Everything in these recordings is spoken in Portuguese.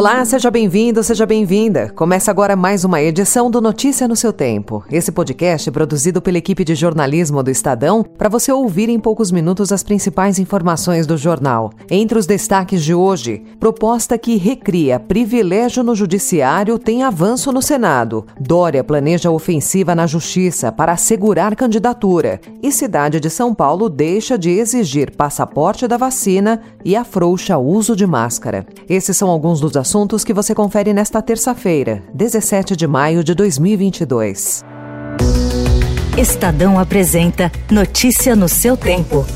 Olá, seja bem-vindo, seja bem-vinda. Começa agora mais uma edição do Notícia no seu Tempo. Esse podcast é produzido pela equipe de jornalismo do Estadão para você ouvir em poucos minutos as principais informações do jornal. Entre os destaques de hoje, proposta que recria privilégio no judiciário tem avanço no Senado. Dória planeja ofensiva na Justiça para assegurar candidatura. E cidade de São Paulo deixa de exigir passaporte da vacina e afrouxa o uso de máscara. Esses são alguns dos assuntos assuntos que você confere nesta terça-feira, 17 de maio de 2022. Estadão apresenta Notícia no seu tempo.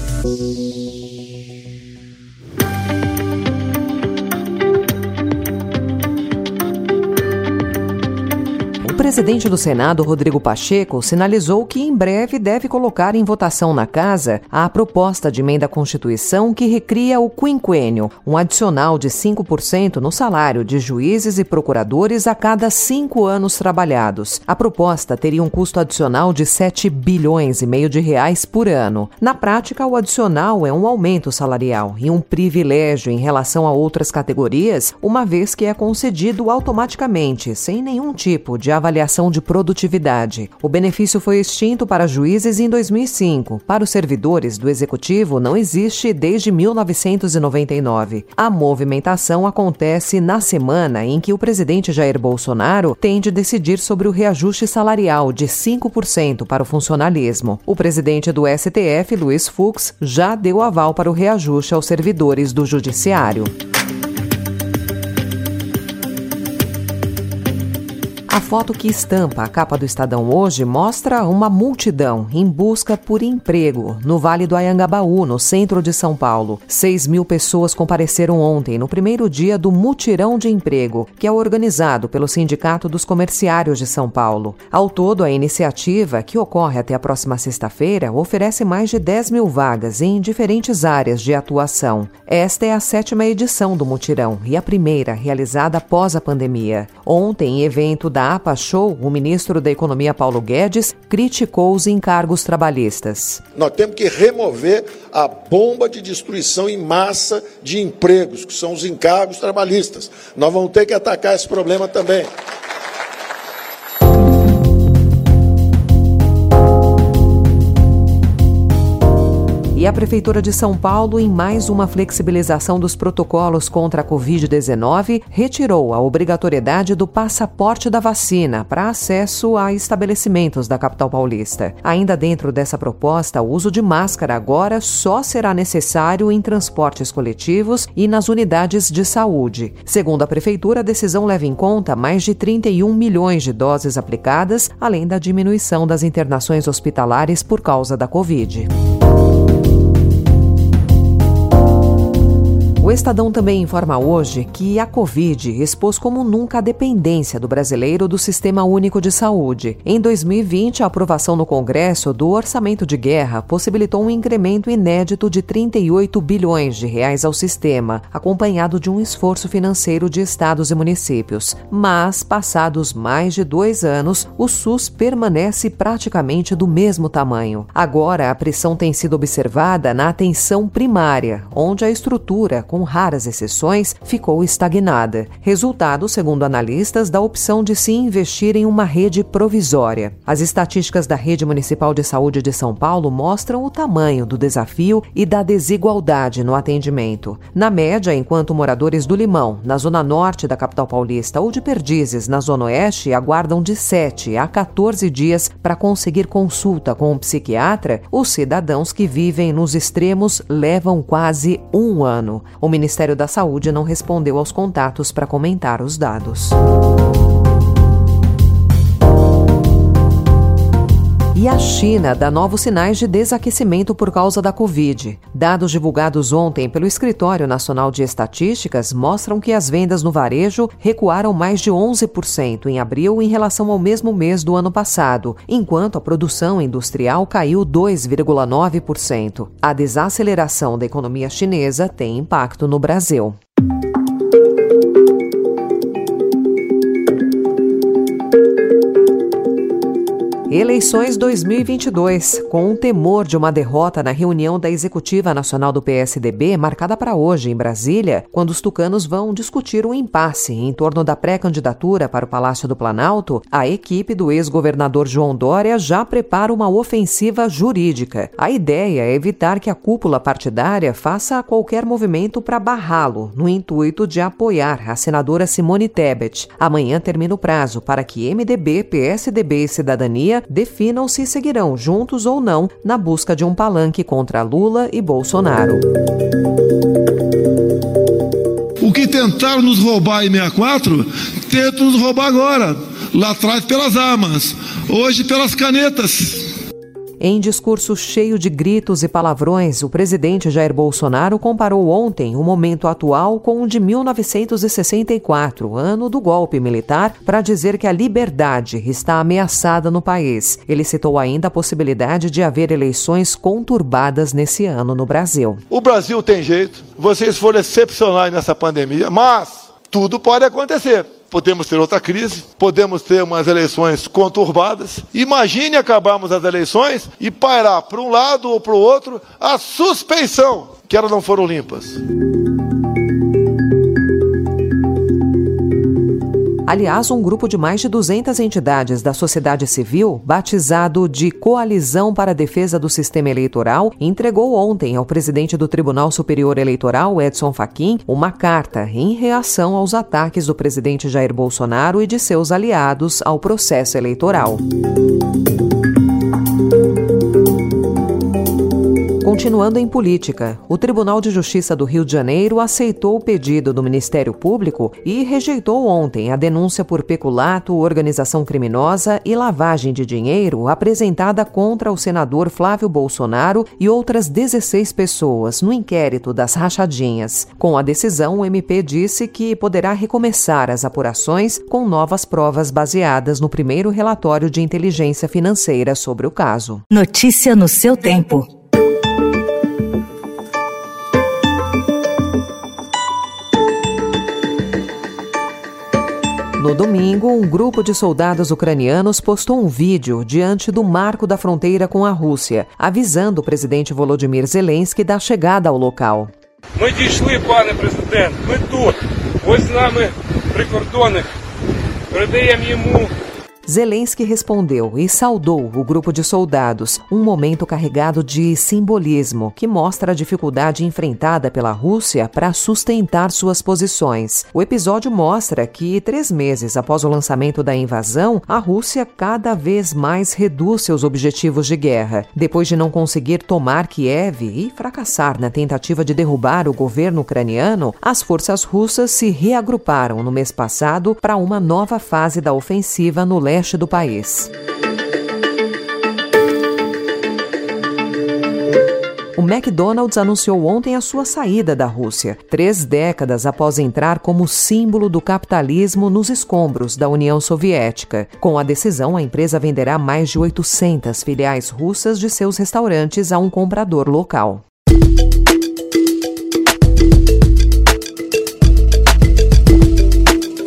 Presidente do Senado, Rodrigo Pacheco, sinalizou que em breve deve colocar em votação na Casa a proposta de emenda à Constituição que recria o quinquênio, um adicional de 5% no salário de juízes e procuradores a cada cinco anos trabalhados. A proposta teria um custo adicional de 7 bilhões e meio de reais por ano. Na prática, o adicional é um aumento salarial e um privilégio em relação a outras categorias, uma vez que é concedido automaticamente, sem nenhum tipo de avaliação de produtividade. O benefício foi extinto para juízes em 2005. Para os servidores do executivo, não existe desde 1999. A movimentação acontece na semana em que o presidente Jair Bolsonaro tem de decidir sobre o reajuste salarial de 5% para o funcionalismo. O presidente do STF, Luiz Fux, já deu aval para o reajuste aos servidores do Judiciário. A foto que estampa a capa do Estadão hoje mostra uma multidão em busca por emprego no Vale do Ayangabaú, no centro de São Paulo. 6 mil pessoas compareceram ontem, no primeiro dia do Mutirão de Emprego, que é organizado pelo Sindicato dos Comerciários de São Paulo. Ao todo, a iniciativa, que ocorre até a próxima sexta-feira, oferece mais de 10 mil vagas em diferentes áreas de atuação. Esta é a sétima edição do Mutirão e a primeira realizada após a pandemia. Ontem, evento da APA Show, o ministro da Economia Paulo Guedes criticou os encargos trabalhistas. Nós temos que remover a bomba de destruição em massa de empregos, que são os encargos trabalhistas. Nós vamos ter que atacar esse problema também. E a Prefeitura de São Paulo, em mais uma flexibilização dos protocolos contra a Covid-19, retirou a obrigatoriedade do passaporte da vacina para acesso a estabelecimentos da capital paulista. Ainda dentro dessa proposta, o uso de máscara agora só será necessário em transportes coletivos e nas unidades de saúde. Segundo a Prefeitura, a decisão leva em conta mais de 31 milhões de doses aplicadas, além da diminuição das internações hospitalares por causa da Covid. Estadão também informa hoje que a Covid expôs como nunca a dependência do brasileiro do Sistema Único de Saúde. Em 2020, a aprovação no Congresso do orçamento de guerra possibilitou um incremento inédito de 38 bilhões de reais ao sistema, acompanhado de um esforço financeiro de estados e municípios. Mas, passados mais de dois anos, o SUS permanece praticamente do mesmo tamanho. Agora, a pressão tem sido observada na atenção primária, onde a estrutura com raras exceções, ficou estagnada. Resultado, segundo analistas, da opção de se investir em uma rede provisória. As estatísticas da Rede Municipal de Saúde de São Paulo mostram o tamanho do desafio e da desigualdade no atendimento. Na média, enquanto moradores do Limão, na zona norte da capital paulista, ou de Perdizes, na zona oeste, aguardam de 7 a 14 dias para conseguir consulta com um psiquiatra, os cidadãos que vivem nos extremos levam quase um ano. O Ministério da Saúde não respondeu aos contatos para comentar os dados. E a China dá novos sinais de desaquecimento por causa da Covid. Dados divulgados ontem pelo Escritório Nacional de Estatísticas mostram que as vendas no varejo recuaram mais de 11% em abril em relação ao mesmo mês do ano passado, enquanto a produção industrial caiu 2,9%. A desaceleração da economia chinesa tem impacto no Brasil. Eleições 2022. Com o temor de uma derrota na reunião da Executiva Nacional do PSDB, marcada para hoje em Brasília, quando os tucanos vão discutir um impasse em torno da pré-candidatura para o Palácio do Planalto, a equipe do ex-governador João Dória já prepara uma ofensiva jurídica. A ideia é evitar que a cúpula partidária faça qualquer movimento para barrá-lo, no intuito de apoiar a senadora Simone Tebet. Amanhã termina o prazo para que MDB, PSDB e Cidadania definam se seguirão juntos ou não na busca de um palanque contra Lula e Bolsonaro. O que tentaram nos roubar em 64, tentam nos roubar agora. Lá atrás pelas armas, hoje pelas canetas. Em discurso cheio de gritos e palavrões, o presidente Jair Bolsonaro comparou ontem o momento atual com o de 1964, ano do golpe militar, para dizer que a liberdade está ameaçada no país. Ele citou ainda a possibilidade de haver eleições conturbadas nesse ano no Brasil. O Brasil tem jeito, vocês foram excepcionais nessa pandemia, mas tudo pode acontecer podemos ter outra crise, podemos ter umas eleições conturbadas. Imagine acabarmos as eleições e pairar para um lado ou para o outro a suspeição que elas não foram limpas. Aliás, um grupo de mais de 200 entidades da sociedade civil, batizado de Coalizão para a Defesa do Sistema Eleitoral, entregou ontem ao presidente do Tribunal Superior Eleitoral, Edson Fachin, uma carta em reação aos ataques do presidente Jair Bolsonaro e de seus aliados ao processo eleitoral. Continuando em política, o Tribunal de Justiça do Rio de Janeiro aceitou o pedido do Ministério Público e rejeitou ontem a denúncia por peculato, organização criminosa e lavagem de dinheiro apresentada contra o senador Flávio Bolsonaro e outras 16 pessoas no inquérito das rachadinhas. Com a decisão, o MP disse que poderá recomeçar as apurações com novas provas baseadas no primeiro relatório de inteligência financeira sobre o caso. Notícia no seu tempo. No domingo, um grupo de soldados ucranianos postou um vídeo diante do marco da fronteira com a Rússia, avisando o presidente Volodymyr Zelensky da chegada ao local. Ми дійшли, пане президент. Ми тут. Ось з нами прикордонник. Передаємо йому Zelensky respondeu e saudou o grupo de soldados, um momento carregado de simbolismo que mostra a dificuldade enfrentada pela Rússia para sustentar suas posições. O episódio mostra que, três meses após o lançamento da invasão, a Rússia cada vez mais reduz seus objetivos de guerra. Depois de não conseguir tomar Kiev e fracassar na tentativa de derrubar o governo ucraniano, as forças russas se reagruparam no mês passado para uma nova fase da ofensiva no leste leste do país. O McDonald's anunciou ontem a sua saída da Rússia, três décadas após entrar como símbolo do capitalismo nos escombros da União Soviética. Com a decisão, a empresa venderá mais de 800 filiais russas de seus restaurantes a um comprador local.